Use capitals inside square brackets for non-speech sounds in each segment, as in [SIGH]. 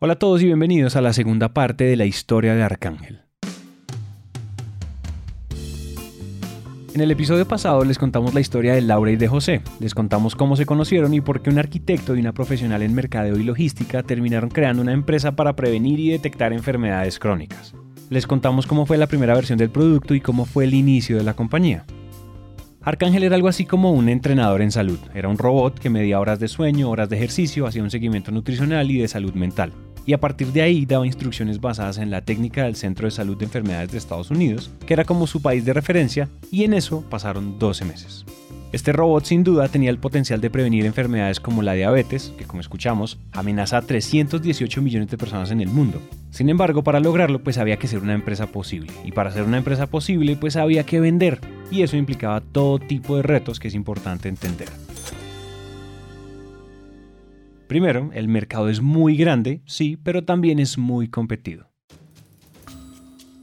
Hola a todos y bienvenidos a la segunda parte de la historia de Arcángel. En el episodio pasado les contamos la historia de Laura y de José, les contamos cómo se conocieron y por qué un arquitecto y una profesional en mercadeo y logística terminaron creando una empresa para prevenir y detectar enfermedades crónicas. Les contamos cómo fue la primera versión del producto y cómo fue el inicio de la compañía. Arcángel era algo así como un entrenador en salud. Era un robot que medía horas de sueño, horas de ejercicio, hacía un seguimiento nutricional y de salud mental. Y a partir de ahí daba instrucciones basadas en la técnica del Centro de Salud de Enfermedades de Estados Unidos, que era como su país de referencia, y en eso pasaron 12 meses. Este robot sin duda tenía el potencial de prevenir enfermedades como la diabetes, que como escuchamos amenaza a 318 millones de personas en el mundo. Sin embargo, para lograrlo pues había que ser una empresa posible, y para ser una empresa posible pues había que vender, y eso implicaba todo tipo de retos que es importante entender. Primero, el mercado es muy grande, sí, pero también es muy competido.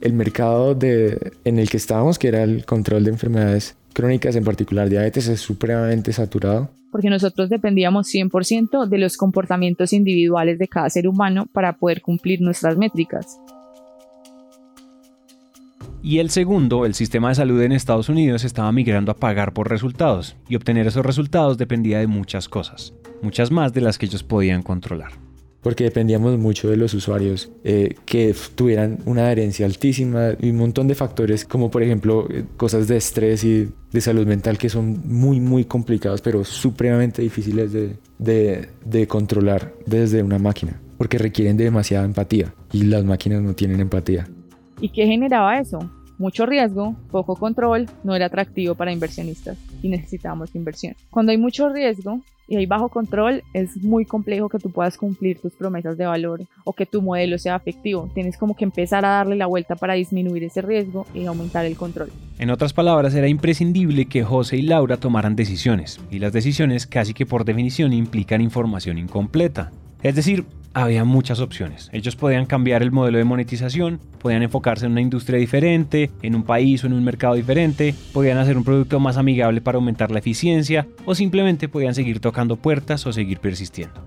El mercado en el que estábamos, que era el control de enfermedades crónicas, en particular diabetes, es supremamente saturado. Porque nosotros dependíamos 100% de los comportamientos individuales de cada ser humano para poder cumplir nuestras métricas. Y el segundo, el sistema de salud en Estados Unidos estaba migrando a pagar por resultados, y obtener esos resultados dependía de muchas cosas, muchas más de las que ellos podían controlar porque dependíamos mucho de los usuarios eh, que tuvieran una adherencia altísima y un montón de factores como por ejemplo eh, cosas de estrés y de salud mental que son muy muy complicados pero supremamente difíciles de, de, de controlar desde una máquina porque requieren de demasiada empatía y las máquinas no tienen empatía. ¿Y qué generaba eso? Mucho riesgo, poco control, no era atractivo para inversionistas y necesitábamos inversión. Cuando hay mucho riesgo, y hay bajo control, es muy complejo que tú puedas cumplir tus promesas de valor o que tu modelo sea efectivo. Tienes como que empezar a darle la vuelta para disminuir ese riesgo y aumentar el control. En otras palabras, era imprescindible que José y Laura tomaran decisiones, y las decisiones casi que por definición implican información incompleta. Es decir, había muchas opciones. Ellos podían cambiar el modelo de monetización, podían enfocarse en una industria diferente, en un país o en un mercado diferente, podían hacer un producto más amigable para aumentar la eficiencia o simplemente podían seguir tocando puertas o seguir persistiendo.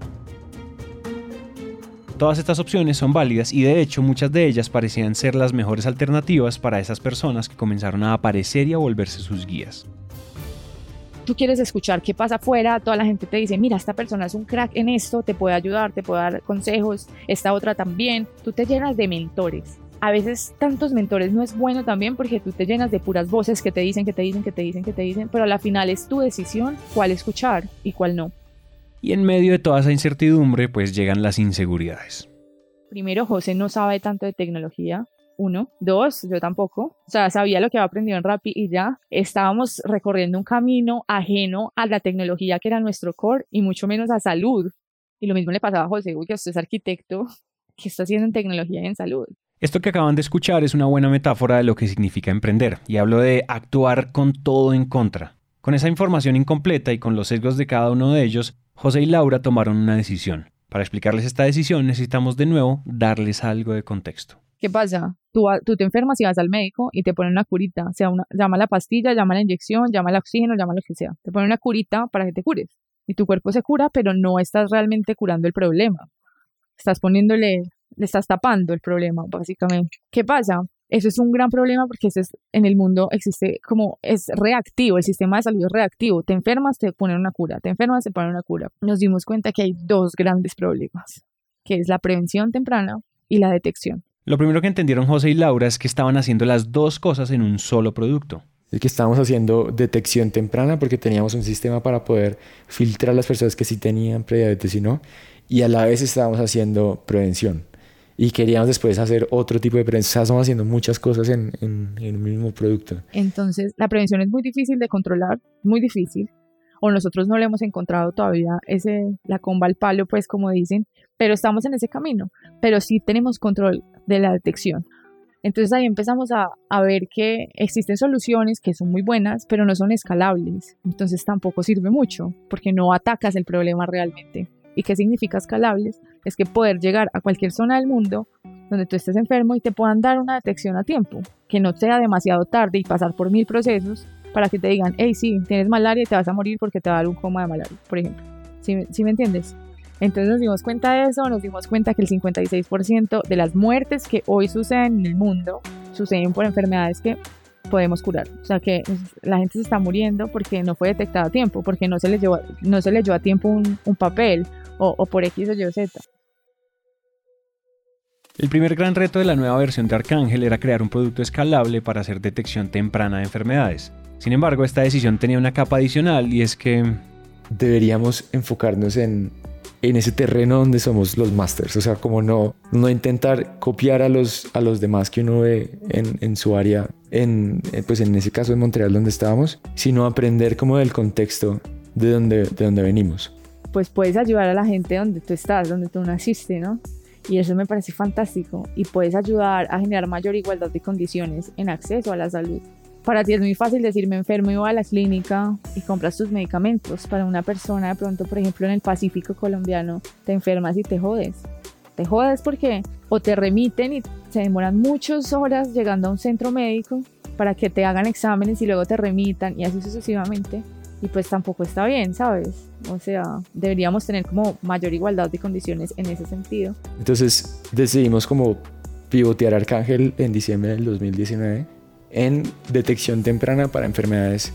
Todas estas opciones son válidas y de hecho muchas de ellas parecían ser las mejores alternativas para esas personas que comenzaron a aparecer y a volverse sus guías tú quieres escuchar qué pasa afuera, toda la gente te dice, mira, esta persona es un crack en esto, te puede ayudar, te puede dar consejos, esta otra también, tú te llenas de mentores. A veces tantos mentores no es bueno también porque tú te llenas de puras voces que te dicen, que te dicen, que te dicen, que te dicen, pero a la final es tu decisión cuál escuchar y cuál no. Y en medio de toda esa incertidumbre, pues llegan las inseguridades. Primero, José no sabe tanto de tecnología, uno. Dos, yo tampoco. O sea, sabía lo que había aprendido en Rappi y ya estábamos recorriendo un camino ajeno a la tecnología que era nuestro core y mucho menos a salud. Y lo mismo le pasaba a José, uy, que usted es arquitecto, que está haciendo en tecnología y en salud? Esto que acaban de escuchar es una buena metáfora de lo que significa emprender, y hablo de actuar con todo en contra. Con esa información incompleta y con los sesgos de cada uno de ellos, José y Laura tomaron una decisión. Para explicarles esta decisión necesitamos de nuevo darles algo de contexto. ¿Qué pasa? Tú, te enfermas y vas al médico y te ponen una curita, sea, una, llama la pastilla, llama la inyección, llama el oxígeno, llama lo que sea. Te ponen una curita para que te cures. Y tu cuerpo se cura, pero no estás realmente curando el problema. Estás poniéndole, le estás tapando el problema, básicamente. ¿Qué pasa? Eso es un gran problema porque es, en el mundo existe como es reactivo, el sistema de salud es reactivo. Te enfermas, te ponen una cura, te enfermas, te ponen una cura. Nos dimos cuenta que hay dos grandes problemas, que es la prevención temprana y la detección. Lo primero que entendieron José y Laura es que estaban haciendo las dos cosas en un solo producto. Es que estábamos haciendo detección temprana porque teníamos un sistema para poder filtrar a las personas que sí tenían prediabetes y no. Y a la vez estábamos haciendo prevención. Y queríamos después hacer otro tipo de prevención. O sea, estamos haciendo muchas cosas en, en, en el mismo producto. Entonces, la prevención es muy difícil de controlar, muy difícil o nosotros no le hemos encontrado todavía ese, la comba al palo, pues como dicen, pero estamos en ese camino, pero sí tenemos control de la detección. Entonces ahí empezamos a, a, ver que existen soluciones que son muy buenas, pero no son escalables. Entonces tampoco sirve mucho, porque no atacas el problema realmente. ¿Y qué significa escalables? Es que poder llegar a cualquier zona del mundo donde tú estés enfermo y te puedan dar una detección a tiempo, que no sea demasiado tarde y pasar por mil procesos para que te digan, hey, sí, tienes malaria y te vas a morir porque te va a dar un coma de malaria, por ejemplo. ¿Sí, me entiendes? Entonces nos dimos cuenta de eso, nos dimos cuenta que el 56% de las muertes que hoy suceden en el mundo suceden por enfermedades que podemos curar. O sea que la gente se está muriendo porque no fue detectada a tiempo, porque no se le llevó, no se le llevó a tiempo un, papel o, o, por X o Y o Z. El primer gran reto de la nueva versión de Arcángel era crear un producto escalable para hacer detección temprana de enfermedades. Sin embargo, esta decisión tenía una capa adicional y es que... Deberíamos enfocarnos en en ese terreno donde somos los masters, o sea, como no, no intentar copiar a los, a los demás que uno ve en, en su área, en, eh, pues en ese caso en Montreal donde estábamos, sino aprender como del contexto de donde, de donde venimos. Pues puedes ayudar a la gente donde tú estás, donde tú naciste, ¿no? Y eso me parece fantástico. Y puedes ayudar a generar mayor igualdad de condiciones en acceso a la salud. Para ti es muy fácil decirme enfermo y voy a la clínica y compras tus medicamentos. Para una persona de pronto, por ejemplo, en el Pacífico colombiano, te enfermas y te jodes. Te jodes porque o te remiten y se demoran muchas horas llegando a un centro médico para que te hagan exámenes y luego te remitan y así sucesivamente. Y pues tampoco está bien, ¿sabes? O sea, deberíamos tener como mayor igualdad de condiciones en ese sentido. Entonces decidimos como pivotear Arcángel en diciembre del 2019 en detección temprana para enfermedades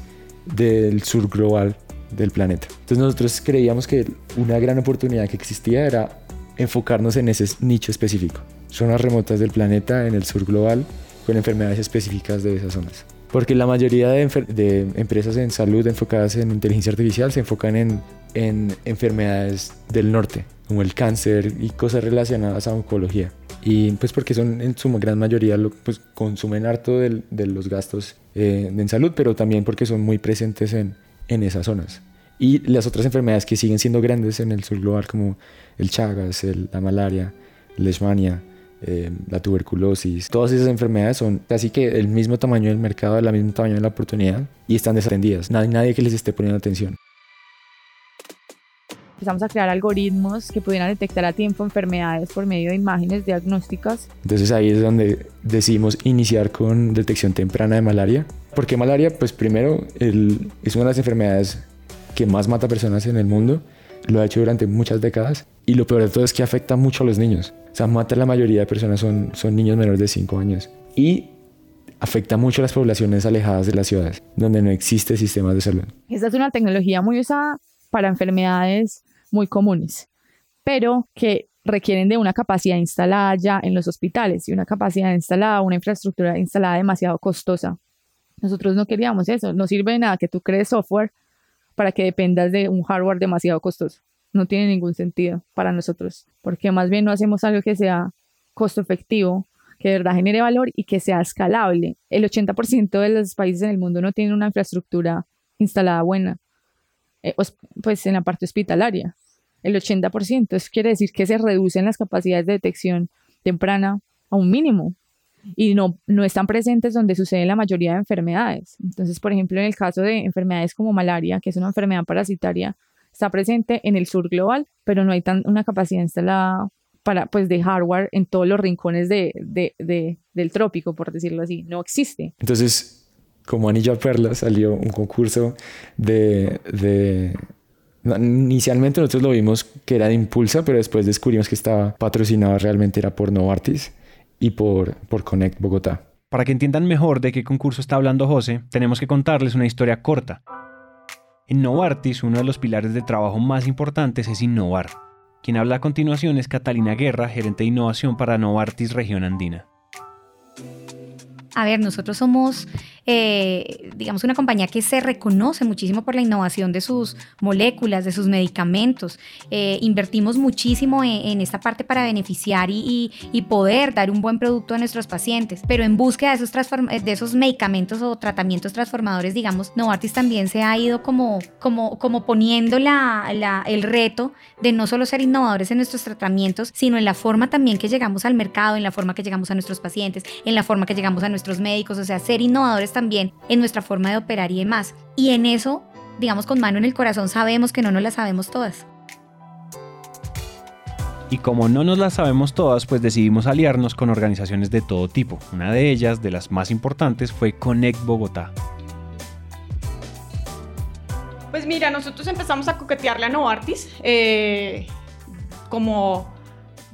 del sur global del planeta. Entonces nosotros creíamos que una gran oportunidad que existía era enfocarnos en ese nicho específico, zonas remotas del planeta en el sur global con enfermedades específicas de esas zonas. Porque la mayoría de, empresas en salud enfocadas en inteligencia artificial se enfocan en, en enfermedades del norte, como el cáncer y cosas relacionadas a oncología y pues porque son en su gran mayoría lo, pues consumen harto de, de los gastos eh, en salud, pero también porque son muy presentes en, en esas zonas. Y las otras enfermedades que siguen siendo grandes en el sur global como el Chagas, el, la malaria, la Leishmania, eh, la tuberculosis, todas esas enfermedades son casi que el mismo tamaño del mercado, el mismo tamaño de la oportunidad y están desatendidas. Nadie, nadie que les esté poniendo atención empezamos a crear algoritmos que pudieran detectar a tiempo enfermedades por medio de imágenes diagnósticas. Entonces ahí es donde decidimos iniciar con detección temprana de malaria. ¿Por qué malaria? Pues primero es una de las enfermedades que más mata personas en el mundo. Lo ha hecho durante muchas décadas. Y lo peor de todo es que afecta mucho a los niños. O sea, mata a la mayoría de personas, son, son niños menores de 5 años. Y afecta mucho a las poblaciones alejadas de las ciudades, donde no existe sistemas de salud. Esta es una tecnología muy usada para enfermedades muy comunes, pero que requieren de una capacidad instalada ya en los hospitales y una capacidad instalada, una infraestructura instalada demasiado costosa. Nosotros no queríamos eso, no sirve de nada que tú crees software para que dependas de un hardware demasiado costoso. No tiene ningún sentido para nosotros, porque más bien no hacemos algo que sea costo efectivo, que de verdad genere valor y que sea escalable. El 80% de los países en el mundo no tienen una infraestructura instalada buena, eh, pues en la parte hospitalaria el 80%. Eso quiere decir que se reducen las capacidades de detección temprana a un mínimo y no, no están presentes donde sucede la mayoría de enfermedades. Entonces, por ejemplo, en el caso de enfermedades como malaria, que es una enfermedad parasitaria, está presente en el sur global, pero no hay una capacidad instalada para, pues, de hardware en todos los rincones de, de, del trópico, por decirlo así. No existe. Entonces, como anillo a perla, salió un concurso de Inicialmente nosotros lo vimos que era de Impulsa, pero después descubrimos que estaba patrocinado realmente era por Novartis y por, por Connect Bogotá. Para que entiendan mejor de qué concurso está hablando José, tenemos que contarles una historia corta. En Novartis, uno de los pilares de trabajo más importantes es innovar. Quien habla a continuación es Catalina Guerra, gerente de innovación para Novartis Región Andina. A ver, nosotros somos eh, digamos, una compañía que se reconoce muchísimo por la innovación de sus moléculas, de sus medicamentos. Eh, invertimos muchísimo en, esta parte para beneficiar y, poder dar un buen producto a nuestros pacientes, pero en búsqueda de esos, de esos medicamentos o tratamientos transformadores, digamos, Novartis también se ha ido como, como, como poniendo la, el reto de no solo ser innovadores en nuestros tratamientos, sino en la forma también que llegamos al mercado, en la forma que llegamos a nuestros pacientes, en la forma que llegamos a nuestros médicos, o sea, ser innovadores también en nuestra forma de operar y demás. Y en eso, digamos con mano en el corazón, sabemos que no nos las sabemos todas. Y como no nos las sabemos todas, pues decidimos aliarnos con organizaciones de todo tipo. Una de ellas, de las más importantes, fue Connect Bogotá. Pues mira, nosotros empezamos a coquetearle a Novartis. Eh, como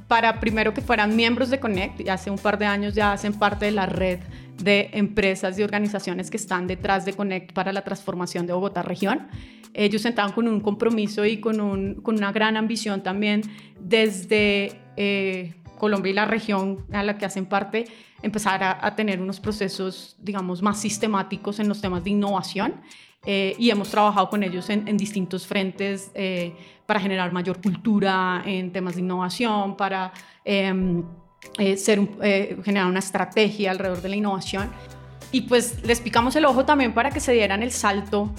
para primero que fueran miembros de Connect y hace un par de años ya hacen parte de la red de empresas y organizaciones que están detrás de Connect para la transformación de Bogotá región. Ellos estaban con un compromiso y con, una gran ambición también desde eh, Colombia y la región a la que hacen parte, empezar a, tener unos procesos, digamos, más sistemáticos en los temas de innovación. Eh, y hemos trabajado con ellos en, distintos frentes eh, para generar mayor cultura en temas de innovación, para em, eh, ser, generar una estrategia alrededor de la innovación. Y pues les picamos el ojo también para que se dieran el salto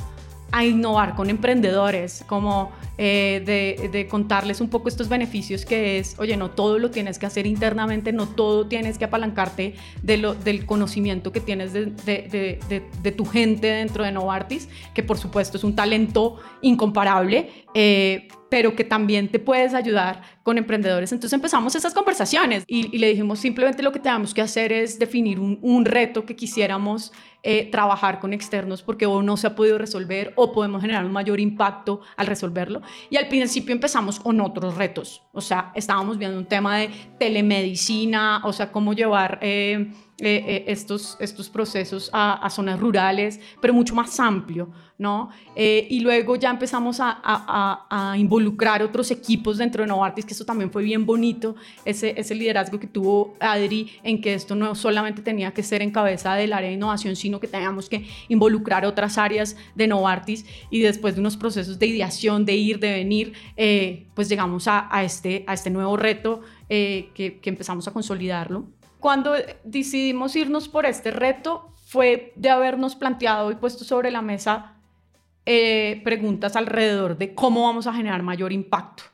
a innovar con emprendedores, como eh, de, contarles un poco estos beneficios que es, oye, no todo lo tienes que hacer internamente, no todo tienes que apalancarte de lo, del conocimiento que tienes de, tu gente dentro de Novartis, que por supuesto es un talento incomparable, eh, pero que también te puedes ayudar con emprendedores. Entonces empezamos esas conversaciones y, le dijimos simplemente lo que tenemos que hacer es definir un, reto que quisiéramos eh, trabajar con externos porque o no se ha podido resolver o podemos generar un mayor impacto al resolverlo. Y al principio empezamos con otros retos, o sea, estábamos viendo un tema de telemedicina, o sea, cómo llevar... Eh, eh, eh, estos, estos procesos a, zonas rurales, pero mucho más amplio, ¿no? Eh, y luego ya empezamos a, a, involucrar otros equipos dentro de Novartis, que eso también fue bien bonito, ese, ese liderazgo que tuvo Adri en que esto no solamente tenía que ser en cabeza del área de innovación, sino que teníamos que involucrar otras áreas de Novartis y después de unos procesos de ideación, de ir, de venir, pues llegamos a, este, a este nuevo reto que, que empezamos a consolidarlo cuando decidimos irnos por este reto fue de habernos planteado y puesto sobre la mesa eh, preguntas alrededor de cómo vamos a generar mayor impacto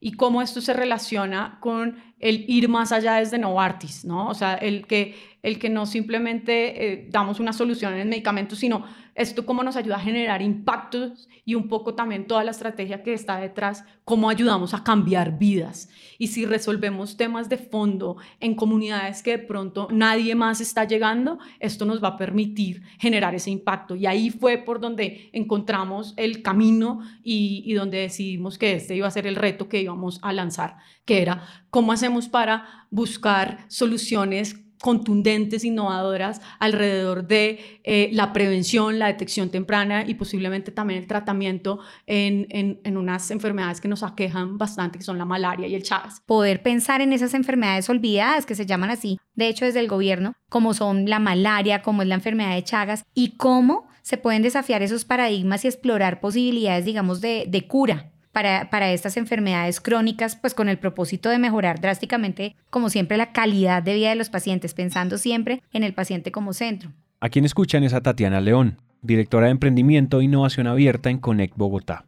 y cómo esto se relaciona con el ir más allá desde Novartis, ¿no? O sea, el que, el que no simplemente eh, damos una solución en el medicamento, sino esto cómo nos ayuda a generar impactos y un poco también toda la estrategia que está detrás, cómo ayudamos a cambiar vidas. Y si resolvemos temas de fondo en comunidades que de pronto nadie más está llegando, esto nos va a permitir generar ese impacto. Y ahí fue por donde encontramos el camino y, y donde decidimos que este iba a ser el reto que íbamos a lanzar, que era cómo hacemos para buscar soluciones contundentes, innovadoras alrededor de eh, la prevención, la detección temprana y posiblemente también el tratamiento en, en, unas enfermedades que nos aquejan bastante, que son la malaria y el Chagas. Poder pensar en esas enfermedades olvidadas que se llaman así, de hecho desde el gobierno, como son la malaria, como es la enfermedad de Chagas y cómo se pueden desafiar esos paradigmas y explorar posibilidades, digamos, de, de cura para, estas enfermedades crónicas, pues con el propósito de mejorar drásticamente, como siempre, la calidad de vida de los pacientes, pensando siempre en el paciente como centro. A quien escuchan es a Tatiana León, directora de Emprendimiento e Innovación Abierta en Connect Bogotá.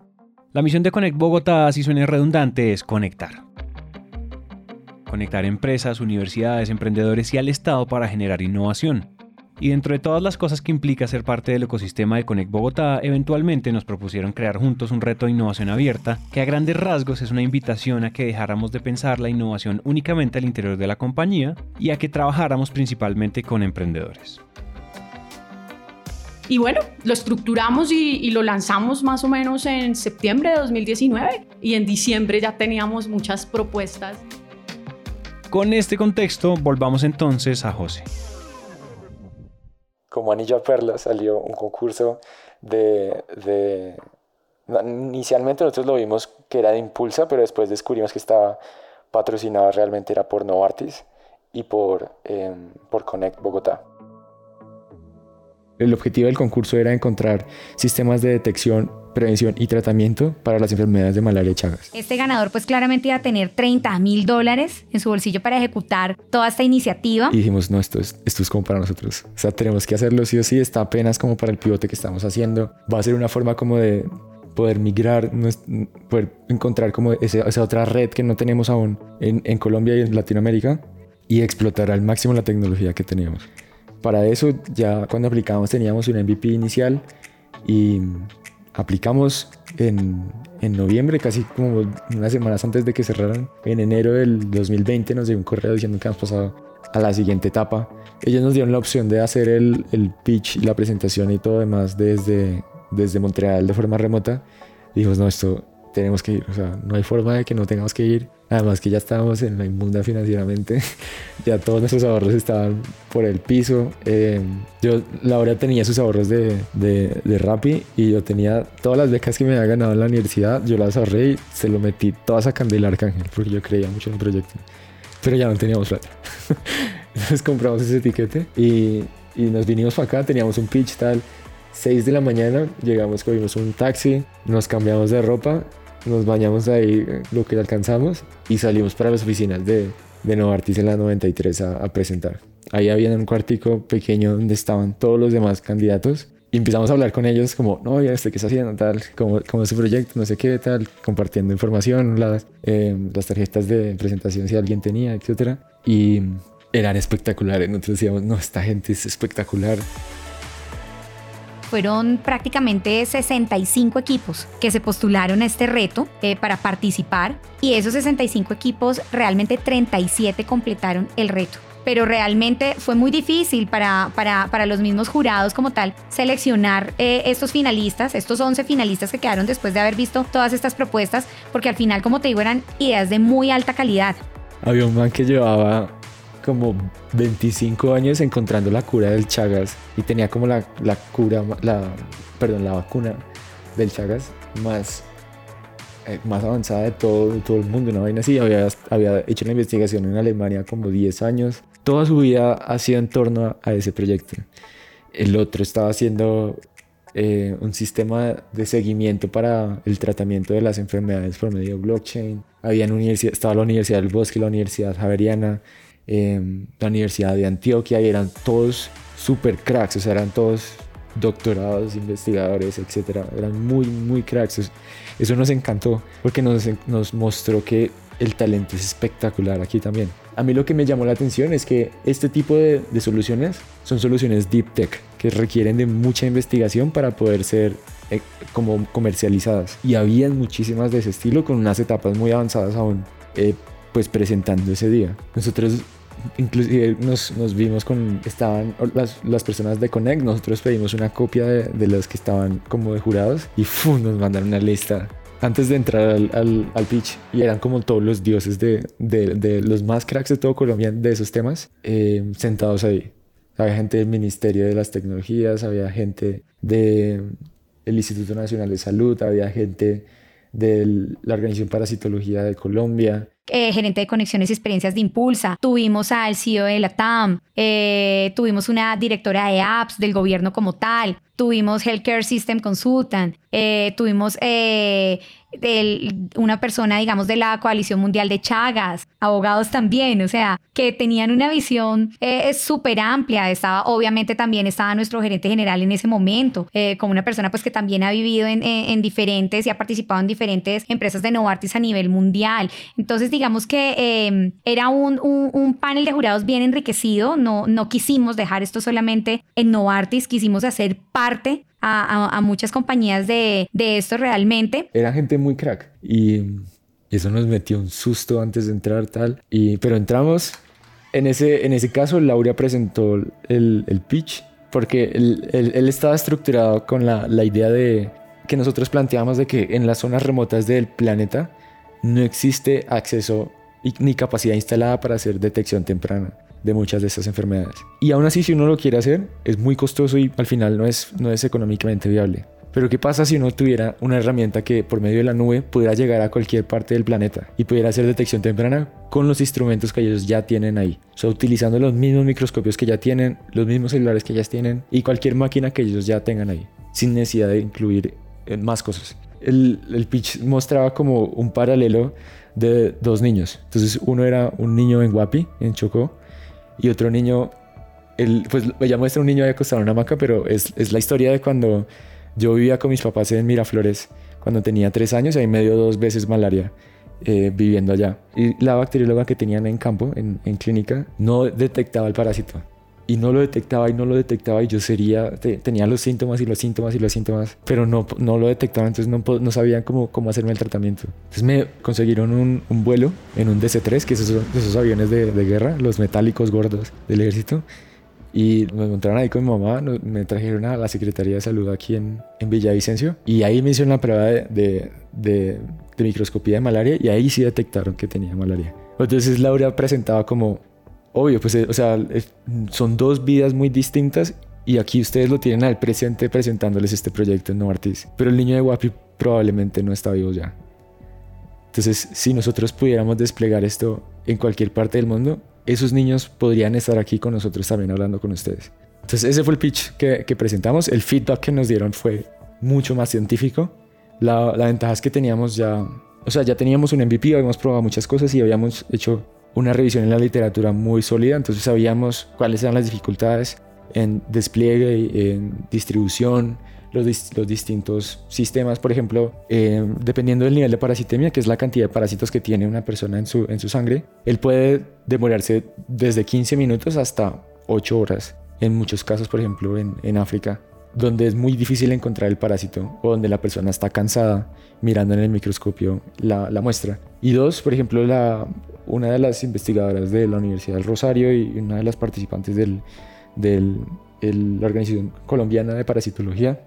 La misión de Connect Bogotá, si suena redundante, es conectar. Conectar empresas, universidades, emprendedores y al Estado para generar innovación y dentro de todas las cosas que implica ser parte del ecosistema de Connect Bogotá, eventualmente nos propusieron crear juntos un reto de innovación abierta, que a grandes rasgos es una invitación a que dejáramos de pensar la innovación únicamente al interior de la compañía y a que trabajáramos principalmente con emprendedores. Y bueno, lo estructuramos y, lo lanzamos más o menos en septiembre de 2019 y en diciembre ya teníamos muchas propuestas. Con este contexto, volvamos entonces a José como anillo a perla salió un concurso de, de, Inicialmente nosotros lo vimos que era de Impulsa, pero después descubrimos que estaba patrocinado realmente era por Novartis y por, em, por Connect Bogotá. El objetivo del concurso era encontrar sistemas de detección prevención y tratamiento para las enfermedades de malaria y chagas. Este ganador pues claramente iba a tener 30 mil dólares en su bolsillo para ejecutar toda esta iniciativa. Y dijimos, no, esto es, esto es como para nosotros. O sea, tenemos que hacerlo sí o sí, está apenas como para el pivote que estamos haciendo. Va a ser una forma como de poder migrar, poder encontrar como esa, otra red que no tenemos aún en, en Colombia y en Latinoamérica y explotar al máximo la tecnología que teníamos. Para eso ya cuando aplicamos teníamos un MVP inicial y aplicamos en, en, noviembre, casi como unas semanas antes de que cerraran. En enero del 2020 nos llegó un correo diciendo que hemos pasado a la siguiente etapa. Ellos nos dieron la opción de hacer el, el pitch, la presentación y todo demás desde, desde Montreal de forma remota. Dijimos, no, esto tenemos que ir, o sea, no hay forma de que no tengamos que ir. Además que ya estábamos en la inmunda financieramente, [LAUGHS] ya todos nuestros ahorros estaban por el piso. Eh, yo, Laura tenía sus ahorros de, de, de Rappi y yo tenía todas las becas que me había ganado en la universidad, yo las ahorré y se lo metí todas a Candela Arcángel porque yo creía mucho en el proyecto. Pero ya no teníamos plata. [LAUGHS] Entonces compramos ese etiquete y, y nos vinimos para acá, teníamos un pitch tal. 6 de la mañana llegamos, cogimos un taxi, nos cambiamos de ropa nos bañamos ahí lo que alcanzamos y salimos para las oficinas de, de Novartis en la 93 a, a, presentar. Ahí había un cuartico pequeño donde estaban todos los demás candidatos y empezamos a hablar con ellos como, no, ya este qué está haciendo, tal, como, como su proyecto, no sé qué, tal, compartiendo información, las, eh, las tarjetas de presentación si alguien tenía, etcétera. Y eran espectaculares. Nosotros decíamos, no, esta gente es espectacular. Fueron prácticamente 65 equipos que se postularon a este reto eh, para participar y esos 65 equipos realmente 37 completaron el reto pero realmente fue muy difícil para, para, para, los mismos jurados como tal seleccionar eh, estos finalistas, estos 11 finalistas que quedaron después de haber visto todas estas propuestas, porque al final, como te digo, eran ideas de muy alta calidad. Había un man que llevaba como 25 años encontrando la cura del Chagas y tenía como la, la cura, la, perdón, la vacuna del Chagas más, eh, más avanzada de todo, todo el mundo, una vaina así. Había, había hecho la investigación en Alemania como 10 años. Toda su vida ha sido en torno a, a ese proyecto. El otro estaba haciendo eh, un sistema de seguimiento para el tratamiento de las enfermedades por medio de blockchain. Había universidad, estaba la Universidad del Bosque, la Universidad Javeriana, eh, la Universidad de Antioquia y eran todos super cracks, o sea, eran todos doctorados, investigadores, etcétera. Eran muy, muy cracks. Eso nos encantó porque nos, nos mostró que el talento es espectacular aquí también. A mí lo que me llamó la atención es que este tipo de, de, soluciones son soluciones deep tech que requieren de mucha investigación para poder ser eh, como comercializadas. Y habían muchísimas de ese estilo con unas etapas muy avanzadas aún, eh, pues presentando ese día. Nosotros inclusive nos, nos, vimos con, estaban las, las, personas de Connect, nosotros pedimos una copia de, de los que estaban como de jurados y ¡fum! nos mandaron una lista antes de entrar al, al, pitch y eran como todos los dioses de, de, de, los más cracks de todo Colombia de esos temas eh, sentados ahí. Había gente del Ministerio de las Tecnologías, había gente del Instituto Nacional de Salud, había gente de la Organización Parasitología de Colombia, eh, gerente de conexiones y experiencias de Impulsa, tuvimos al CEO de la TAM, eh, tuvimos una directora de apps del gobierno como tal, tuvimos Healthcare System Consultant, eh, tuvimos del, una persona, digamos, de la Coalición Mundial de Chagas, abogados también, o sea, que tenían una visión eh, súper amplia. Estaba, obviamente, también estaba nuestro gerente general en ese momento, eh, como una persona pues que también ha vivido en, en, en, diferentes y ha participado en diferentes empresas de Novartis a nivel mundial. Entonces, digamos que eh, era un, un, un, panel de jurados bien enriquecido. No, no quisimos dejar esto solamente en Novartis, quisimos hacer parte a, muchas compañías de, de, esto realmente. Era gente muy crack y eso nos metió un susto antes de entrar tal. Y, pero entramos, en ese, en ese caso Laura presentó el, el pitch porque él, él, él, estaba estructurado con la, la idea de que nosotros planteamos de que en las zonas remotas del planeta no existe acceso ni capacidad instalada para hacer detección temprana de muchas de estas enfermedades. Y aún así, si uno lo quiere hacer, es muy costoso y al final no es, no es económicamente viable. Pero ¿qué pasa si uno tuviera una herramienta que por medio de la nube pudiera llegar a cualquier parte del planeta y pudiera hacer detección temprana con los instrumentos que ellos ya tienen ahí? O sea, utilizando los mismos microscopios que ya tienen, los mismos celulares que ya tienen y cualquier máquina que ellos ya tengan ahí, sin necesidad de incluir más cosas. El, el pitch mostraba como un paralelo de dos niños. Entonces uno era un niño en Guapi, en Chocó, y otro niño, el, pues ella muestra un niño ahí acostado en una hamaca, pero es, es, la historia de cuando yo vivía con mis papás en Miraflores, cuando tenía tres años, y ahí me dio dos veces malaria. Eh, viviendo allá. Y la bacterióloga que tenían en campo, en, en, clínica, no detectaba el parásito. Y no lo detectaba y no lo detectaba y yo sería, te, tenía los síntomas y los síntomas y los síntomas, pero no, no lo detectaba, entonces no, no sabían cómo, cómo hacerme el tratamiento. Entonces me consiguieron un, un vuelo en un DC-3, que esos esos aviones de, de guerra, los metálicos gordos del ejército, Y nos montaron ahí con mi mamá, me trajeron a la Secretaría de Salud aquí en, en Villavicencio y ahí me hicieron la prueba de, de, de, de microscopía de malaria y ahí sí detectaron que tenía malaria. Entonces Laura presentaba como, obvio, pues, o sea, son dos vidas muy distintas y aquí ustedes lo tienen al presente presentándoles este proyecto en Novartis. Pero el niño de Guapi probablemente no está vivo ya. Entonces, si nosotros pudiéramos desplegar esto en cualquier parte del mundo, esos niños podrían estar aquí con nosotros también hablando con ustedes. Entonces, ese fue el pitch que, que presentamos. El feedback que nos dieron fue mucho más científico. La, la ventaja es que teníamos ya, o sea, ya teníamos un MVP, habíamos probado muchas cosas y habíamos hecho una revisión en la literatura muy sólida, entonces sabíamos cuáles eran las dificultades en despliegue, en distribución, los, los, distintos sistemas. Por ejemplo, eh, dependiendo del nivel de parasitemia, que es la cantidad de parásitos que tiene una persona en su, en su sangre, él puede demorarse desde 15 minutos hasta 8 horas. En muchos casos, por ejemplo, en, en África, donde es muy difícil encontrar el parásito o donde la persona está cansada mirando en el microscopio la, muestra. Y dos, por ejemplo, una de las investigadoras de la Universidad del Rosario y una de las participantes de del, la Organización Colombiana de Parasitología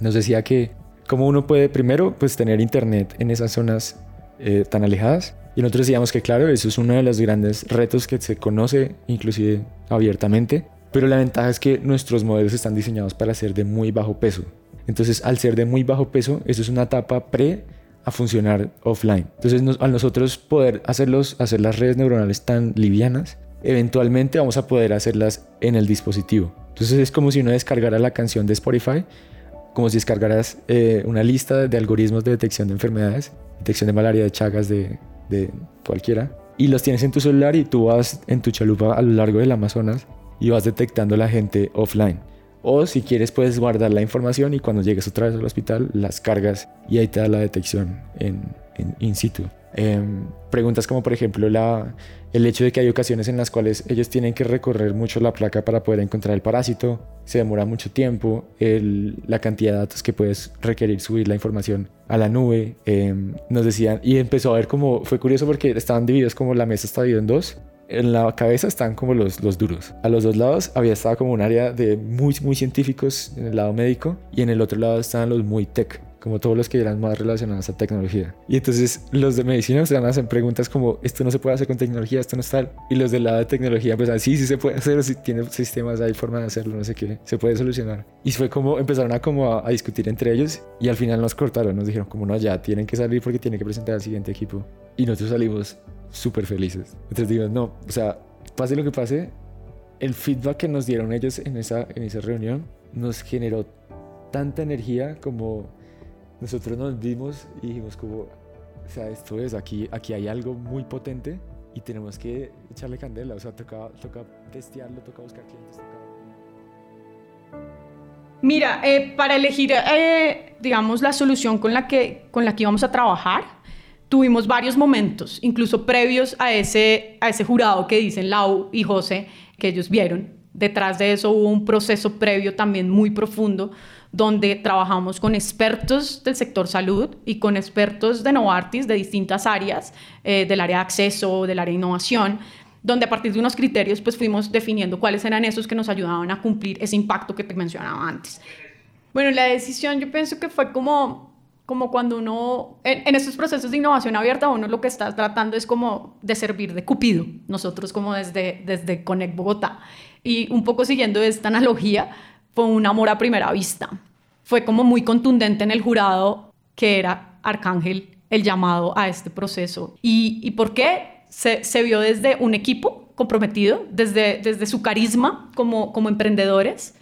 nos decía que como uno puede primero pues tener internet en esas zonas eh, tan alejadas y nosotros decíamos que claro, eso es uno de los grandes retos que se conoce inclusive abiertamente, pero la ventaja es que nuestros modelos están diseñados para ser de muy bajo peso. Entonces, al ser de muy bajo peso, eso es una etapa pre a funcionar offline. Entonces, al nosotros poder hacerlos, hacer las redes neuronales tan livianas, eventualmente vamos a poder hacerlas en el dispositivo. Entonces, es como si uno descargara la canción de Spotify, como si descargaras eh, una lista de algoritmos de detección de enfermedades, detección de malaria, de chagas, de, de cualquiera, y los tienes en tu celular y tú vas en tu chalupa a lo largo del Amazonas y vas detectando la gente offline. O si quieres puedes guardar la información y cuando llegues otra vez al hospital las cargas y ahí te da la detección en, en in situ. Em, preguntas como por ejemplo la, el hecho de que hay ocasiones en las cuales ellos tienen que recorrer mucho la placa para poder encontrar el parásito, se demora mucho tiempo, el, la cantidad de datos que puedes requerir subir la información a la nube, em, nos decían, y empezó a ver como, fue curioso porque estaban divididos como la mesa está dividida en dos, en la cabeza están como los, los duros. A los dos lados había estado como un área de muy, muy científicos en el lado médico y en el otro lado estaban los muy tech, como todos los que eran más relacionados a tecnología. Y entonces los de medicina se van a hacer preguntas como, esto no se puede hacer con tecnología, esto no es tal. Y los del lado de tecnología, pues así sí se puede hacer, si tiene sistemas, hay forma de hacerlo, no sé qué, se puede solucionar. Y fue como, empezaron a como a, a discutir entre ellos y al final nos cortaron, nos dijeron como, no, ya tienen que salir porque tienen que presentar al siguiente equipo. Y nosotros salimos súper felices. Entonces digo, no, o sea, pase lo que pase, el feedback que nos dieron ellos en esa, en esa reunión nos generó tanta energía como nosotros nos vimos y dijimos como, o sea, esto es, aquí, aquí hay algo muy potente y tenemos que echarle candela, o sea, toca, toca testearlo, toca buscar clientes, toca... Mira, eh, para elegir, eh, digamos, la solución con la, que, con la que íbamos a trabajar, tuvimos varios momentos, incluso previos a ese, a ese jurado que dicen Lau y José, que ellos vieron. Detrás de eso hubo un proceso previo también muy profundo, donde trabajamos con expertos del sector salud y con expertos de Novartis de distintas áreas, eh, del área de acceso, del área de innovación, donde a partir de unos criterios pues fuimos definiendo cuáles eran esos que nos ayudaban a cumplir ese impacto que te mencionaba antes. Bueno, la decisión yo pienso que fue como como cuando uno, en, estos procesos de innovación abierta, uno lo que está tratando es como de servir de cupido, nosotros como desde, desde Connect Bogotá. Y un poco siguiendo esta analogía, fue un amor a primera vista. Fue como muy contundente en el jurado que era Arcángel el llamado a este proceso. ¿Y, y por qué? Se, se, vio desde un equipo comprometido, desde, desde su carisma como, como emprendedores,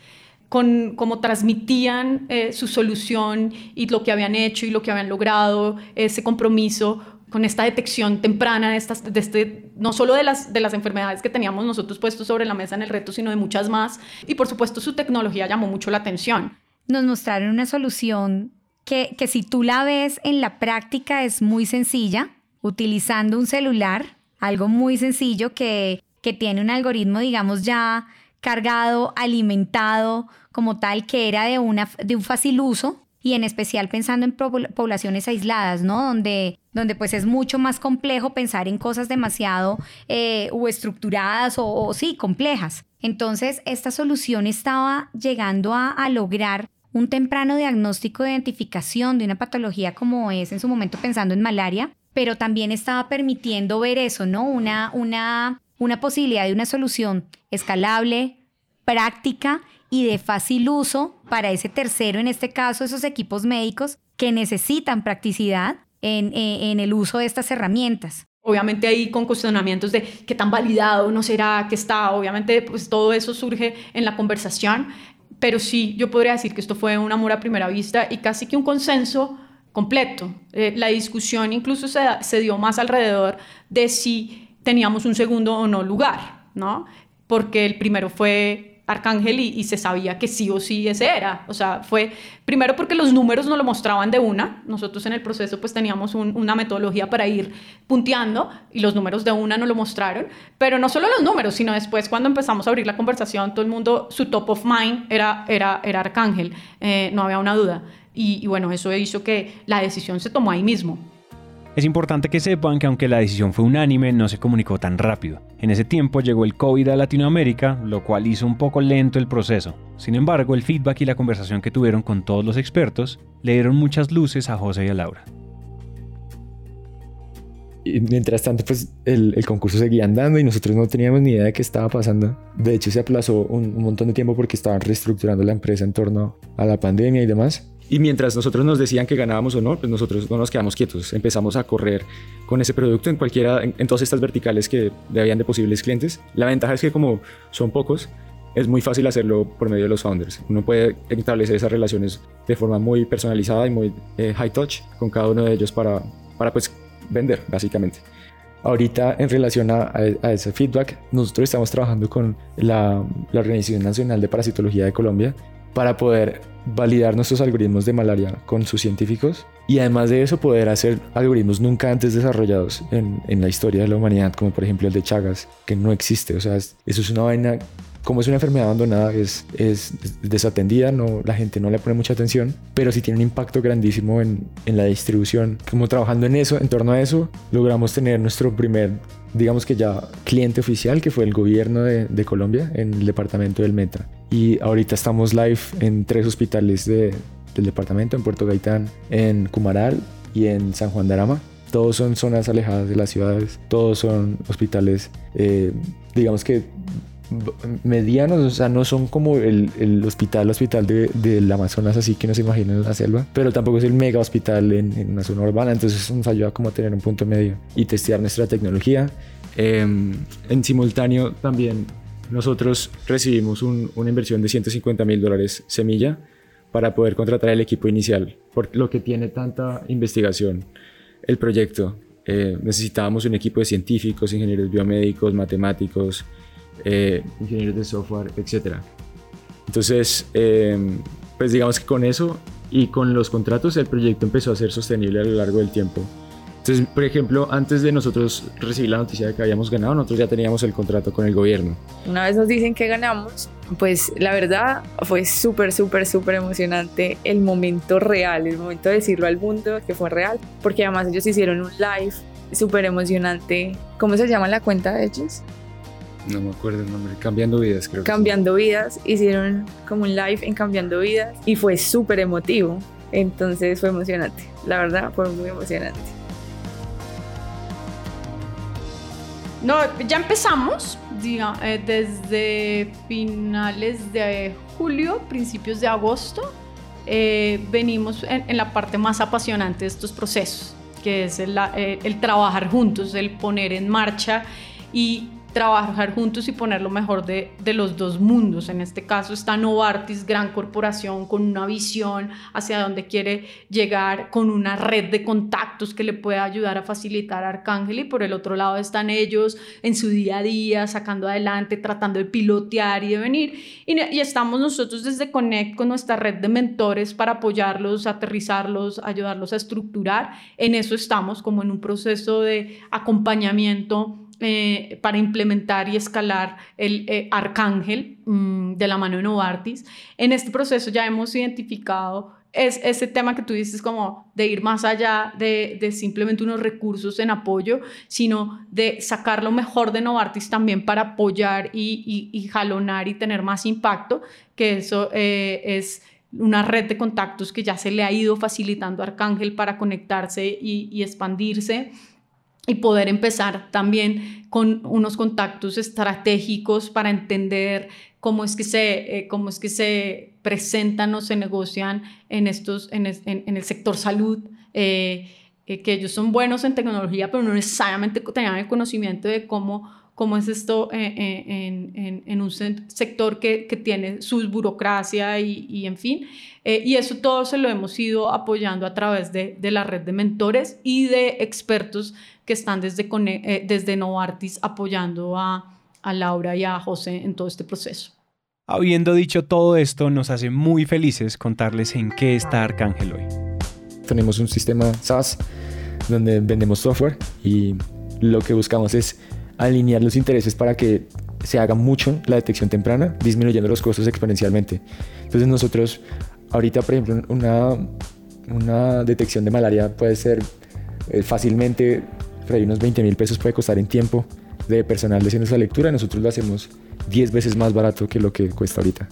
con cómo transmitían eh, su solución y lo que habían hecho y lo que habían logrado, ese compromiso con esta detección temprana de, estas, de este, no solo de las, de las enfermedades que teníamos nosotros puestos sobre la mesa en el reto, sino de muchas más. Y por supuesto su tecnología llamó mucho la atención. Nos mostraron una solución que, que si tú la ves en la práctica es muy sencilla, utilizando un celular, algo muy sencillo que, que tiene un algoritmo, digamos, ya cargado, alimentado como tal, que era de, una, de un fácil uso, y en especial pensando en poblaciones aisladas, ¿no? Donde, donde pues es mucho más complejo pensar en cosas demasiado eh, o estructuradas o, sí, complejas. Entonces, esta solución estaba llegando a, a lograr un temprano diagnóstico de identificación de una patología como es en su momento pensando en malaria, pero también estaba permitiendo ver eso, ¿no? Una, una, una posibilidad de una solución escalable, práctica y de fácil uso para ese tercero, en este caso esos equipos médicos que necesitan practicidad en, en, el uso de estas herramientas. Obviamente ahí con cuestionamientos de qué tan validado no será, que está, obviamente pues todo eso surge en la conversación, pero sí, yo podría decir que esto fue un amor a primera vista y casi que un consenso completo. Eh, la discusión incluso se, se, dio más alrededor de si teníamos un segundo o no lugar, ¿no? Porque el primero fue Arcángel y, se sabía que sí o sí ese era. O sea, fue primero porque los números no lo mostraban de una. Nosotros en el proceso pues teníamos una metodología para ir punteando y los números de una no lo mostraron. Pero no solo los números, sino después cuando empezamos a abrir la conversación, todo el mundo, su top of mind era, era, era Arcángel. Eh, no había una duda. y bueno, eso hizo que la decisión se tomó ahí mismo. Es importante que sepan que aunque la decisión fue unánime, no se comunicó tan rápido. En ese tiempo llegó el COVID a Latinoamérica, lo cual hizo un poco lento el proceso. Sin embargo, el feedback y la conversación que tuvieron con todos los expertos le dieron muchas luces a José y a Laura. Mientras tanto, pues el, concurso seguía andando y nosotros no teníamos ni idea de qué estaba pasando. De hecho, se aplazó un, un montón de tiempo porque estaban reestructurando la empresa en torno a la pandemia y demás. Y mientras nosotros nos decían que ganábamos o no, pues nosotros no nos quedamos quietos. Empezamos a correr con ese producto en cualquiera, en, todas estas verticales que habían de posibles clientes. La ventaja es que como son pocos, es muy fácil hacerlo por medio de los founders. Uno puede establecer esas relaciones de forma muy personalizada y muy eh, high touch con cada uno de ellos para, para pues vender, básicamente. Ahorita, en relación a, a, ese feedback, nosotros estamos trabajando con la, la Organización Nacional de Parasitología de Colombia para poder validar nuestros algoritmos de malaria con sus científicos y además de eso poder hacer algoritmos nunca antes desarrollados en, en la historia de la humanidad, como por ejemplo el de Chagas, que no existe. O sea, eso es una vaina como es una enfermedad abandonada, es, es desatendida, no, la gente no le pone mucha atención, pero sí tiene un impacto grandísimo en, en, la distribución. Como trabajando en eso, en torno a eso, logramos tener nuestro primer, digamos que ya cliente oficial, que fue el gobierno de, de Colombia en el departamento del Meta. Y ahorita estamos live en tres hospitales de, del departamento, en Puerto Gaitán, en Cumaral y en San Juan de Arama. Todos son zonas alejadas de las ciudades, todos son hospitales, eh, digamos que medianos, o sea, no son como el, el hospital, hospital de, del Amazonas, así que no se imaginan en la selva, pero tampoco es el mega hospital en, una zona urbana, entonces nos ayuda como a tener un punto medio y testear nuestra tecnología. Em, en simultáneo también nosotros recibimos una inversión de 150 mil dólares semilla para poder contratar el equipo inicial, por lo que tiene tanta investigación el proyecto. Eh, necesitábamos un equipo de científicos, ingenieros biomédicos, matemáticos, eh, ingenieros de software, etc. Entonces, eh, pues digamos que con eso y con los contratos el proyecto empezó a ser sostenible a lo largo del tiempo. Entonces, por ejemplo, antes de nosotros recibir la noticia de que habíamos ganado, nosotros ya teníamos el contrato con el gobierno. Una vez nos dicen que ganamos, pues la verdad fue súper, súper, súper emocionante el momento real, el momento de decirlo al mundo que fue real, porque además ellos hicieron un live súper emocionante. ¿Cómo se llama la cuenta de ellos? No me acuerdo el nombre, Cambiando Vidas, creo. Cambiando Vidas, hicieron como un live en Cambiando Vidas y fue súper emotivo. Entonces fue emocionante, la verdad fue muy emocionante. No, ya empezamos, eh, desde finales de julio, principios de agosto, eh, venimos en, la parte más apasionante de estos procesos, que es el, eh, el trabajar juntos, el poner en marcha y trabajar juntos y poner lo mejor de, de, los dos mundos. En este caso está Novartis, gran corporación con una visión hacia dónde quiere llegar, con una red de contactos que le puede ayudar a facilitar a Arcángel y por el otro lado están ellos en su día a día, sacando adelante, tratando de pilotear y de venir. Y, y estamos nosotros desde Connect con nuestra red de mentores para apoyarlos, aterrizarlos, ayudarlos a estructurar. En eso estamos como en un proceso de acompañamiento eh, para implementar y escalar el eh, Arcángel mm, de la mano de Novartis. En este proceso ya hemos identificado es ese tema que tú dices como de ir más allá de, simplemente unos recursos en apoyo, sino de sacar lo mejor de Novartis también para apoyar y, jalonar y tener más impacto, que eso eh, es una red de contactos que ya se le ha ido facilitando a Arcángel para conectarse y expandirse y poder empezar también con unos contactos estratégicos para entender cómo es que se, eh, cómo es que se presentan o se negocian en, estos, en, en, el sector salud, eh, eh, que ellos son buenos en tecnología, pero no necesariamente tenían el conocimiento de cómo, cómo es esto en, en, un sector que, que, tiene su burocracia y, y en fin. y eso todo se lo hemos ido apoyando a través de, de la red de mentores y de expertos que están desde, desde Novartis apoyando a a Laura y a José en todo este proceso. Habiendo dicho todo esto, nos hace muy felices contarles en qué está Arcángel hoy. Tenemos un sistema SaaS donde vendemos software y lo que buscamos es alinear los intereses para que se haga mucho la detección temprana, disminuyendo los costos exponencialmente. Entonces nosotros, ahorita por ejemplo, una, una detección de malaria puede ser eh, fácilmente, por ahí unos 20 mil pesos puede costar en tiempo de personal haciendo esa lectura, nosotros lo hacemos 10 veces más barato que lo que cuesta ahorita.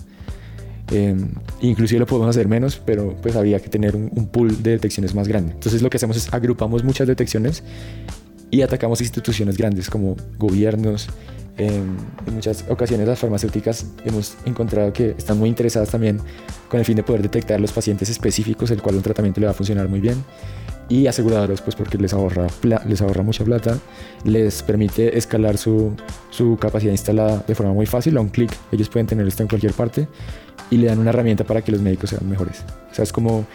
Eh, inclusive lo podemos hacer menos, pero pues habría que tener un, pool de detecciones más grande. Entonces lo que hacemos es agrupamos muchas detecciones y atacamos instituciones grandes como gobiernos. en muchas ocasiones las farmacéuticas hemos encontrado que están muy interesadas también con el fin de poder detectar los pacientes específicos, el cual un tratamiento le va a funcionar muy bien y aseguradoras pues porque les ahorra, les ahorra mucha plata, les permite escalar su, su capacidad instalada de forma muy fácil, a un clic ellos pueden tener esto en cualquier parte y le dan una herramienta para que los médicos sean mejores. O sea, es como,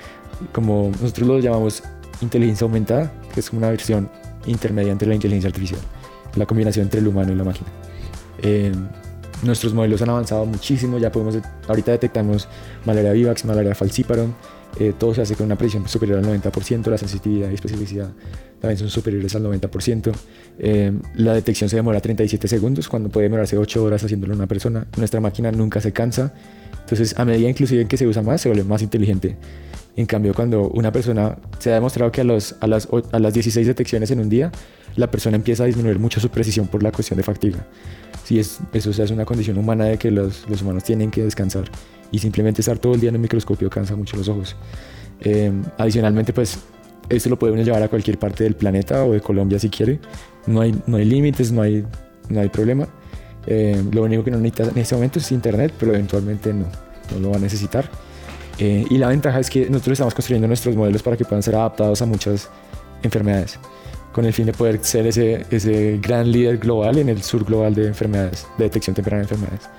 como nosotros lo llamamos inteligencia aumentada, que es una versión intermedia entre la inteligencia artificial, la combinación entre el humano y la máquina. Eh, nuestros modelos han avanzado muchísimo, ya podemos, ahorita detectamos malaria vivax, malaria falciparum, eh, todo se hace con una precisión superior al 90%, la sensitividad y especificidad también son superiores al 90%. Eh, la detección se demora 37 segundos, cuando puede demorarse 8 horas haciéndolo una persona. Nuestra máquina nunca se cansa, entonces a medida inclusive que se usa más, se vuelve más inteligente. En cambio, cuando una persona, se ha demostrado que a, los, a, las, a las 16 detecciones en un día, la persona empieza a disminuir mucho su precisión por la cuestión de fatiga. Sí, es, eso es una condición humana de que los, los humanos tienen que descansar y simplemente estar todo el día en el microscopio cansa mucho los ojos. Eh, adicionalmente, pues esto lo podemos llevar a cualquier parte del planeta o de Colombia si quiere. No hay, no hay límites, no hay, no hay problema. Eh, lo único que no necesita en este momento es internet, pero eventualmente no, no lo va a necesitar. Eh, y la ventaja es que nosotros estamos construyendo nuestros modelos para que puedan ser adaptados a muchas enfermedades, con el fin de poder ser ese, ese gran líder global en el sur global de enfermedades, de detección temprana de enfermedades.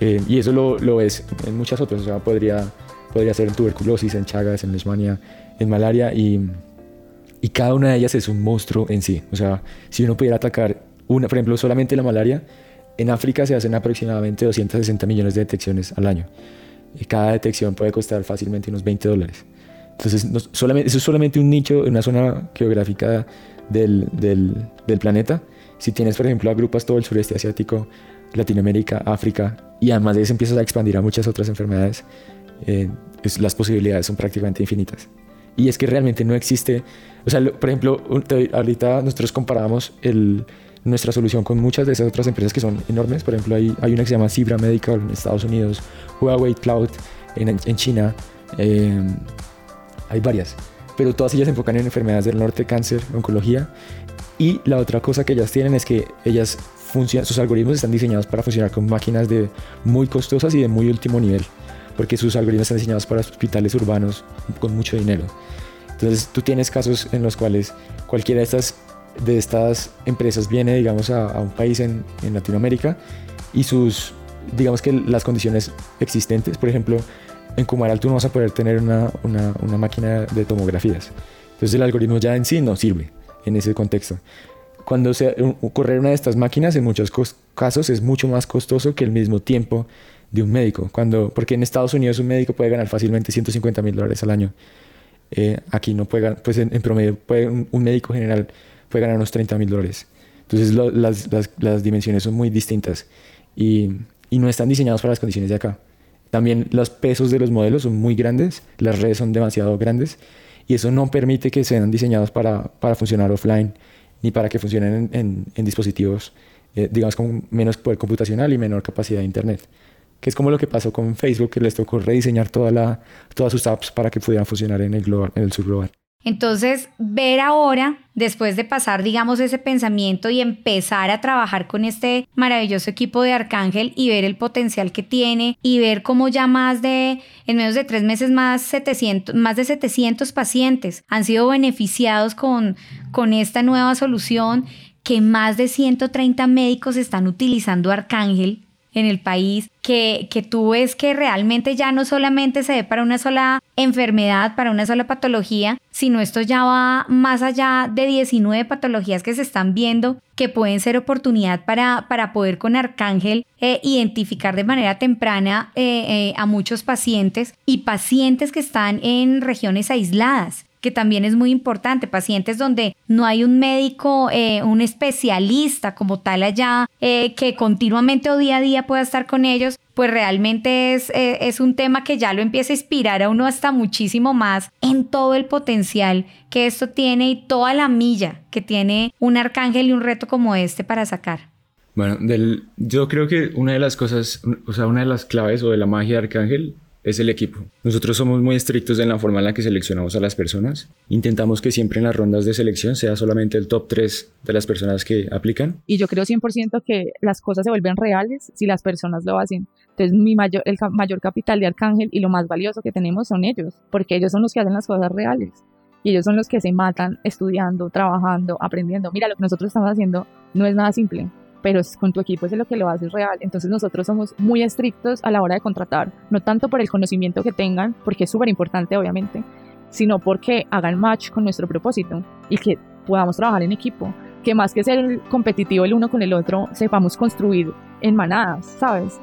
Eh, y eso lo, lo ves en muchas otras, o sea, podría, podría ser en tuberculosis, en chagas, en leishmania, en malaria, y, y cada una de ellas es un monstruo en sí. O sea, si uno pudiera atacar una, por ejemplo, solamente la malaria, en África se hacen aproximadamente 260 millones de detecciones al año. Y cada detección puede costar fácilmente unos 20 dólares. Entonces, solamente, eso es solamente un nicho una zona geográfica del, del, planeta. Si tienes, por ejemplo, agrupas todo el sureste asiático, Latinoamérica, África, y además de eso empiezas a expandir a muchas otras enfermedades, eh, las posibilidades son prácticamente infinitas. Y es que realmente no existe, o sea, por ejemplo, ahorita nosotros comparamos el, nuestra solución con muchas de esas otras empresas que son enormes, por ejemplo, hay, hay una que se llama Zebra Medical en Estados Unidos, Huawei Cloud en, en China, eh, hay varias, pero todas ellas se enfocan en enfermedades del norte, cáncer, oncología, y la otra cosa que ellas tienen es que ellas sus algoritmos están diseñados para funcionar con máquinas de muy costosas y de muy último nivel, porque sus algoritmos están diseñados para hospitales urbanos con mucho dinero. Entonces tú tienes casos en los cuales cualquiera de estas, de estas empresas viene, digamos, a, un país en, en, Latinoamérica y sus, digamos que las condiciones existentes, por ejemplo, en Cumaral tú no vas a poder tener una, una, máquina de tomografías. Entonces el algoritmo ya en sí no sirve en ese contexto cuando se correr una de estas máquinas en muchos casos es mucho más costoso que el mismo tiempo de un médico. Cuando, porque en Estados Unidos un médico puede ganar fácilmente 150 mil dólares al año. Eh, aquí no puede ganar, pues en, promedio puede, un, médico general puede ganar unos 30 mil dólares. Entonces las, las, dimensiones son muy distintas y, y, no están diseñados para las condiciones de acá. También los pesos de los modelos son muy grandes, las redes son demasiado grandes y eso no permite que sean diseñados para, para funcionar offline ni para que funcionen en, dispositivos, eh, digamos, con menos poder computacional y menor capacidad de Internet. Que es como lo que pasó con Facebook, que les tocó rediseñar toda la, todas sus apps para que pudieran funcionar en el, global, en el subglobal. Entonces, ver ahora, después de pasar, digamos, ese pensamiento y empezar a trabajar con este maravilloso equipo de Arcángel y ver el potencial que tiene y ver cómo ya más de, en menos de tres meses, más, 700, más de 700 pacientes han sido beneficiados con, con esta nueva solución, que más de 130 médicos están utilizando Arcángel en el país, que, que tú ves que realmente ya no solamente se ve para una sola enfermedad, para una sola patología, sino esto ya va más allá de 19 patologías que se están viendo que pueden ser oportunidad para, para poder con Arcángel eh, identificar de manera temprana eh, eh, a muchos pacientes y pacientes que están en regiones aisladas que también es muy importante, pacientes donde no hay un médico, eh, un especialista como tal allá, eh, que continuamente o día a día pueda estar con ellos, pues realmente es, eh, es un tema que ya lo empieza a inspirar a uno hasta muchísimo más en todo el potencial que esto tiene y toda la milla que tiene un arcángel y un reto como este para sacar. Bueno, yo creo que una de las cosas, o sea, una de las claves o de la magia Arcángel es el equipo. Nosotros somos muy estrictos en la forma en la que seleccionamos a las personas. Intentamos que siempre en las rondas de selección sea solamente el top 3 de las personas que aplican. Y yo creo 100% que las cosas se vuelven reales si las personas lo hacen. Entonces, mi mayor, el mayor capital de Arcángel y lo más valioso que tenemos son ellos, porque ellos son los que hacen las cosas reales. Y ellos son los que se matan estudiando, trabajando, aprendiendo. Mira, lo que nosotros estamos haciendo no es nada simple pero con tu equipo es lo que lo haces real. Entonces nosotros somos muy estrictos a la hora de contratar, no tanto por el conocimiento que tengan, porque es súper importante obviamente, sino porque hagan match con nuestro propósito y que podamos trabajar en equipo, que más que ser competitivo el uno con el otro, sepamos construir en manadas, ¿sabes?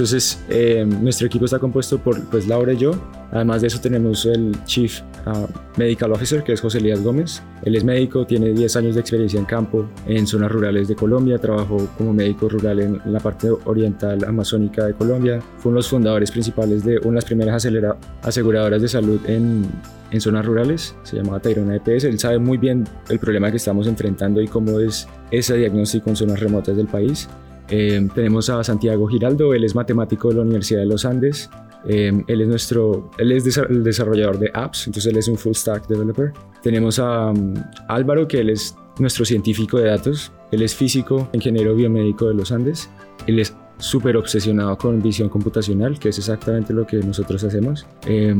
Entonces, eh, nuestro equipo está compuesto por pues, Laura y yo. Además de eso, tenemos el Chief uh, Medical Officer, que es José Elías Gómez. Él es médico, tiene 10 años de experiencia en campo en zonas rurales de Colombia. Trabajó como médico rural en la parte oriental amazónica de Colombia. Fue uno de los fundadores principales de una de las primeras aseguradoras de salud en, en zonas rurales. Se llamaba Tairona EPS. Él sabe muy bien el problema que estamos enfrentando y cómo es ese diagnóstico en zonas remotas del país. Eh, tenemos a Santiago Giraldo, él es matemático de la Universidad de los Andes. Eh, él es nuestro, él es el desarrollador de apps, entonces él es un full stack developer. Tenemos a um, Álvaro, que él es nuestro científico de datos. Él es físico, ingeniero biomédico de los Andes. Él es súper obsesionado con visión computacional, que es exactamente lo que nosotros hacemos. Eh,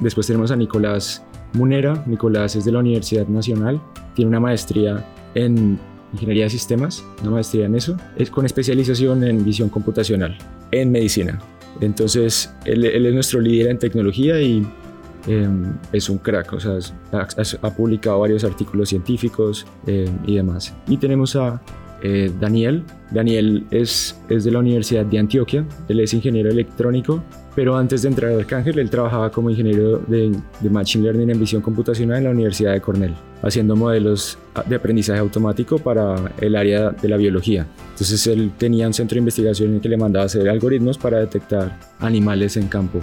después tenemos a Nicolás Munera. Nicolás es de la Universidad Nacional, tiene una maestría en ingeniería de sistemas, una maestría en eso, es con especialización en visión computacional, en medicina. Entonces, él, es nuestro líder en tecnología y em, es un crack, o sea, ha, publicado varios artículos científicos em, y demás. Y tenemos a eh, Daniel. Daniel es, es de la Universidad de Antioquia, él es ingeniero electrónico pero antes de entrar a Arcángel, él trabajaba como ingeniero de, Machine Learning en visión computacional en la Universidad de Cornell, haciendo modelos de aprendizaje automático para el área de la biología. Entonces él tenía un centro de investigación en el que le mandaba hacer algoritmos para detectar animales en campo.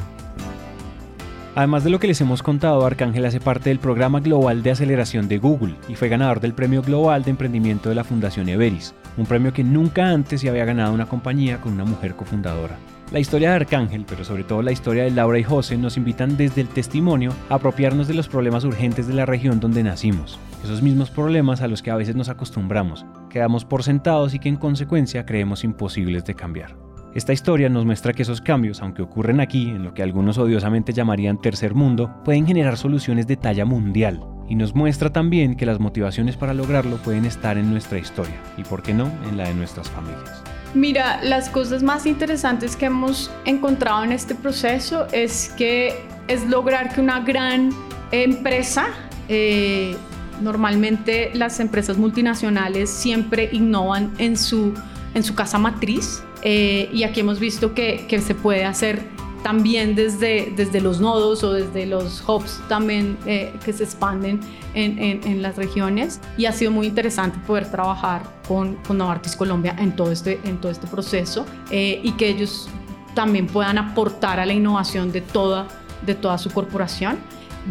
Además de lo que les hemos contado, Arcángel hace parte del programa global de aceleración de Google y fue ganador del Premio Global de Emprendimiento de la Fundación Everis, un premio que nunca antes se había ganado una compañía con una mujer cofundadora. La historia de Arcángel, pero sobre todo la historia de Laura y José, nos invitan desde el testimonio a apropiarnos de los problemas urgentes de la región donde nacimos, esos mismos problemas a los que a veces nos acostumbramos, quedamos por sentados y que en consecuencia creemos imposibles de cambiar. Esta historia nos muestra que esos cambios, aunque ocurren aquí, en lo que algunos odiosamente llamarían tercer mundo, pueden generar soluciones de talla mundial, y nos muestra también que las motivaciones para lograrlo pueden estar en nuestra historia, y por qué no, en la de nuestras familias. Mira, las cosas más interesantes que hemos encontrado en este proceso es que es lograr que una gran empresa, eh, normalmente las empresas multinacionales siempre innovan en su, en su casa matriz eh, y aquí hemos visto que, que se puede hacer también desde, desde los nodos o desde los hubs también eh, que se expanden en, en, las regiones y ha sido muy interesante poder trabajar con, con Novartis Colombia en todo este, en todo este proceso eh, y que ellos también puedan aportar a la innovación de toda, de toda su corporación,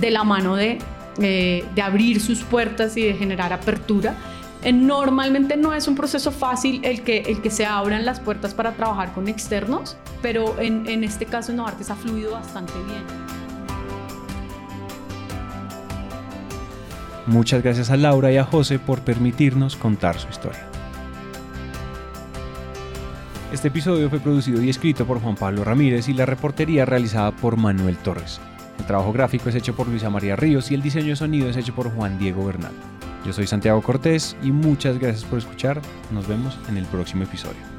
de la mano de, eh, de abrir sus puertas y de generar apertura. Eh, normalmente no es un proceso fácil el que, el que se abran las puertas para trabajar con externos, pero en, este caso Novartis ha fluido bastante bien. Muchas gracias a Laura y a José por permitirnos contar su historia. Este episodio fue producido y escrito por Juan Pablo Ramírez y la reportería realizada por Manuel Torres. El trabajo gráfico es hecho por Luisa María Ríos y el diseño de sonido es hecho por Juan Diego Bernal. Yo soy Santiago Cortés y muchas gracias por escuchar. Nos vemos en el próximo episodio.